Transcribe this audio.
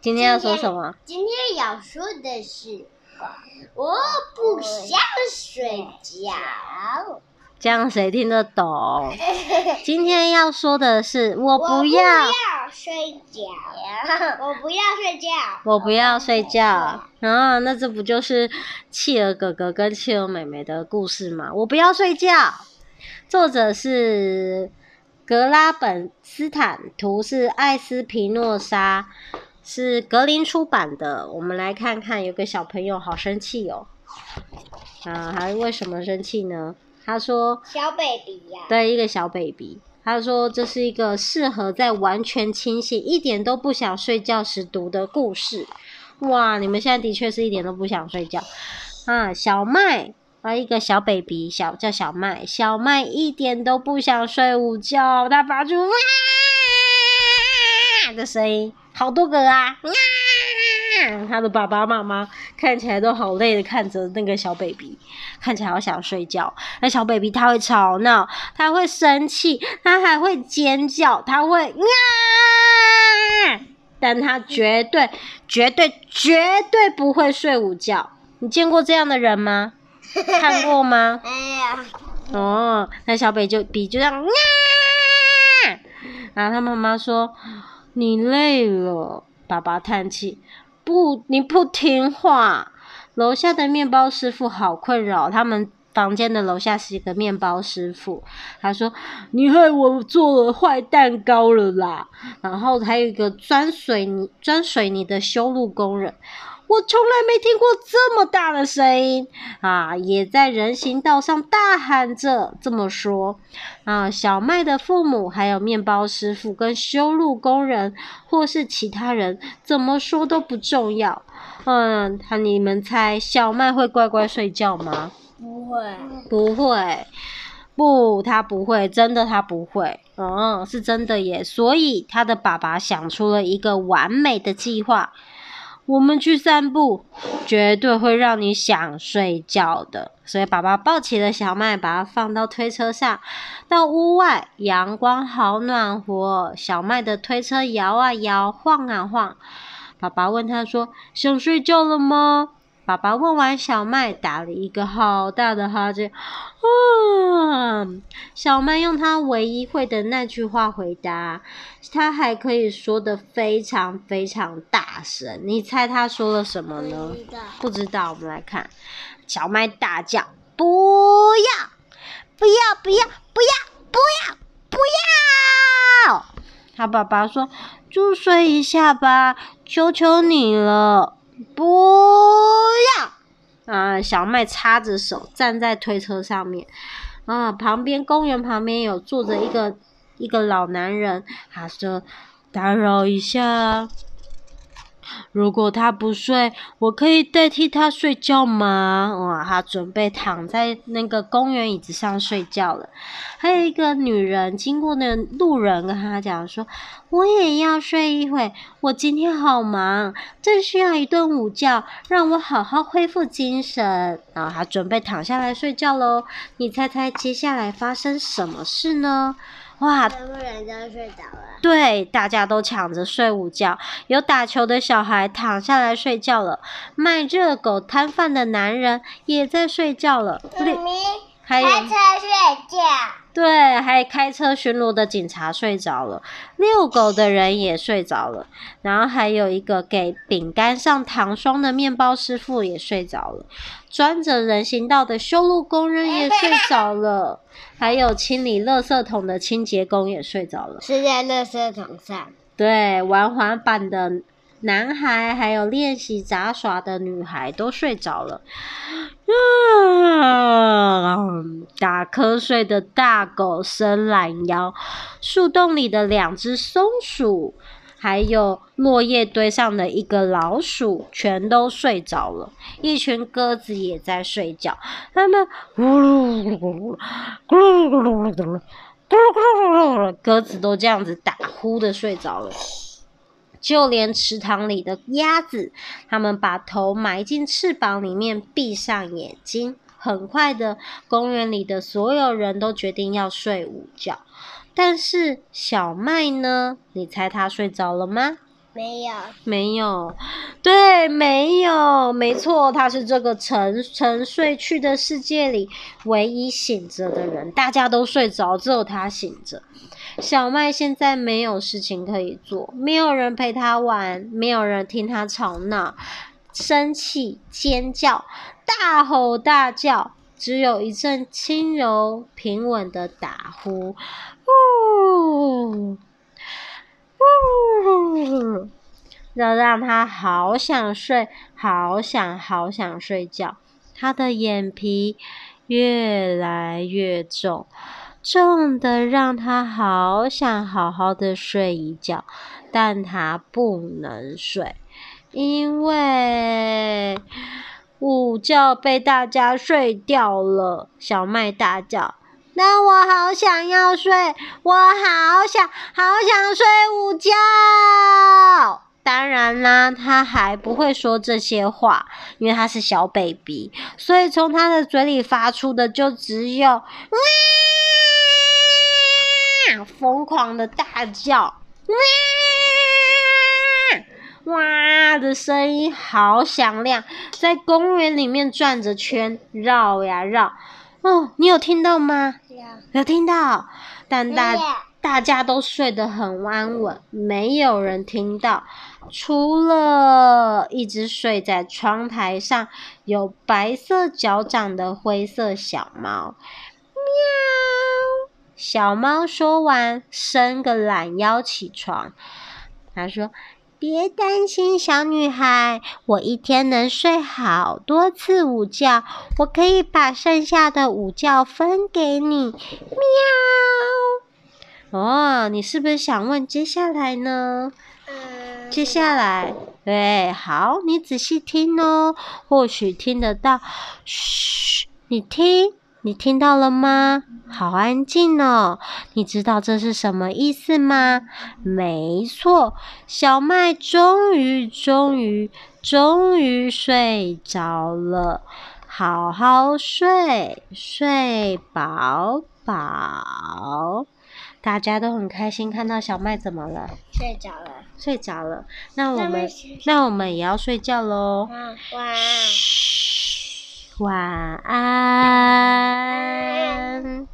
今天要说什么？今天，要说的是，我不想睡觉。这样谁听得懂？今天要说的是，我不要，睡觉，我不要睡觉，我不要睡觉。啊，那这不就是企鹅哥哥跟企鹅妹妹的故事吗？我不要睡觉。作者是格拉本斯坦，图是艾斯皮诺莎，是格林出版的。我们来看看，有个小朋友好生气哦。啊，还为什么生气呢？他说：“小 baby 呀，对，一个小 baby。他说这是一个适合在完全清醒、一点都不想睡觉时读的故事。哇，你们现在的确是一点都不想睡觉啊！小麦啊，一个小 baby，小叫小麦，小麦一点都不想睡午觉，他发出哇的声音，好多个啊！” 他的爸爸妈妈看起来都好累的，看着那个小 baby，看起来好想睡觉。那小 baby 他会吵闹，他会生气，他还会尖叫，他会啊！但他绝对、绝对、绝对不会睡午觉。你见过这样的人吗？看过吗？没有。哦，那小 baby 就比就这样啊！然后他妈妈说：“你累了。”爸爸叹气。不，你不听话。楼下的面包师傅好困扰。他们房间的楼下是一个面包师傅。他说：“你害我做了坏蛋糕了啦！”然后还有一个钻水泥、钻水泥的修路工人。我从来没听过这么大的声音啊！也在人行道上大喊着这么说啊！小麦的父母，还有面包师傅跟修路工人，或是其他人，怎么说都不重要。嗯，他你们猜小麦会乖乖睡觉吗？不会，不会，不，他不会，真的他不会。嗯，是真的耶。所以他的爸爸想出了一个完美的计划。我们去散步，绝对会让你想睡觉的。所以爸爸抱起了小麦，把它放到推车上。到屋外，阳光好暖和，小麦的推车摇啊摇，晃啊晃。爸爸问他说：“想睡觉了吗？”爸爸问完，小麦打了一个好大的哈欠。啊！小麦用他唯一会的那句话回答，他还可以说的非常非常大声。你猜他说了什么呢？不知道。我们来看，小麦大叫：“不要！不要！不要！不要！不要！不要！”他爸爸说：“就睡一下吧，求求你了。”不小麦插着手站在推车上面啊，旁边公园旁边有坐着一个一个老男人，他说：“打扰一下。”如果他不睡，我可以代替他睡觉吗？哇，他准备躺在那个公园椅子上睡觉了。还有一个女人经过那路人跟他讲说：“我也要睡一会，我今天好忙，正需要一顿午觉，让我好好恢复精神。”然后他准备躺下来睡觉喽。你猜猜接下来发生什么事呢？哇！全部人都睡着了。对，大家都抢着睡午觉。有打球的小孩躺下来睡觉了，卖热狗摊贩的男人也在睡觉了。妈咪，还有开车睡觉。对，还开车巡逻的警察睡着了，遛狗的人也睡着了，然后还有一个给饼干上糖霜的面包师傅也睡着了，钻着人行道的修路工人也睡着了，还有清理垃圾桶的清洁工也睡着了。是在垃圾桶上。对，玩滑板的男孩，还有练习杂耍的女孩都睡着了。打瞌睡的大狗伸懒腰，树洞里的两只松鼠，还有落叶堆上的一个老鼠，全都睡着了。一群鸽子也在睡觉，它们咕噜咕噜咕噜咕噜咕噜咕噜咕噜咕噜咕噜，鸽子都这样子打呼的睡着了。就连池塘里的鸭子，它们把头埋进翅膀里面，闭上眼睛。很快的，公园里的所有人都决定要睡午觉。但是小麦呢？你猜他睡着了吗？没有，没有，对，没有，没错，他是这个沉沉睡去的世界里唯一醒着的人，大家都睡着，只有他醒着。小麦现在没有事情可以做，没有人陪他玩，没有人听他吵闹、生气、尖叫、大吼大叫，只有一阵轻柔平稳的打呼，这让他好想睡，好想好想睡觉。他的眼皮越来越重，重的让他好想好好的睡一觉，但他不能睡，因为午觉被大家睡掉了。小麦大叫。那我好想要睡，我好想好想睡午觉。当然啦，他还不会说这些话，因为他是小 baby，所以从他的嘴里发出的就只有哇，疯狂的大叫，哇哇的声音好响亮，在公园里面转着圈，绕呀绕。哦，你有听到吗？有，有听到，但大大家都睡得很安稳，没有人听到，除了一只睡在窗台上有白色脚掌的灰色小猫。喵！小猫说完，伸个懒腰起床。他说。别担心，小女孩，我一天能睡好多次午觉，我可以把剩下的午觉分给你。喵！哦，你是不是想问接下来呢？嗯，接下来，对，好，你仔细听哦，或许听得到。嘘，你听。你听到了吗？好安静哦！你知道这是什么意思吗？没错，小麦终于、终于、终于睡着了，好好睡，睡饱饱。大家都很开心，看到小麦怎么了？睡着了。睡着了。那我们，那我们也要睡觉喽。晚安。晚安。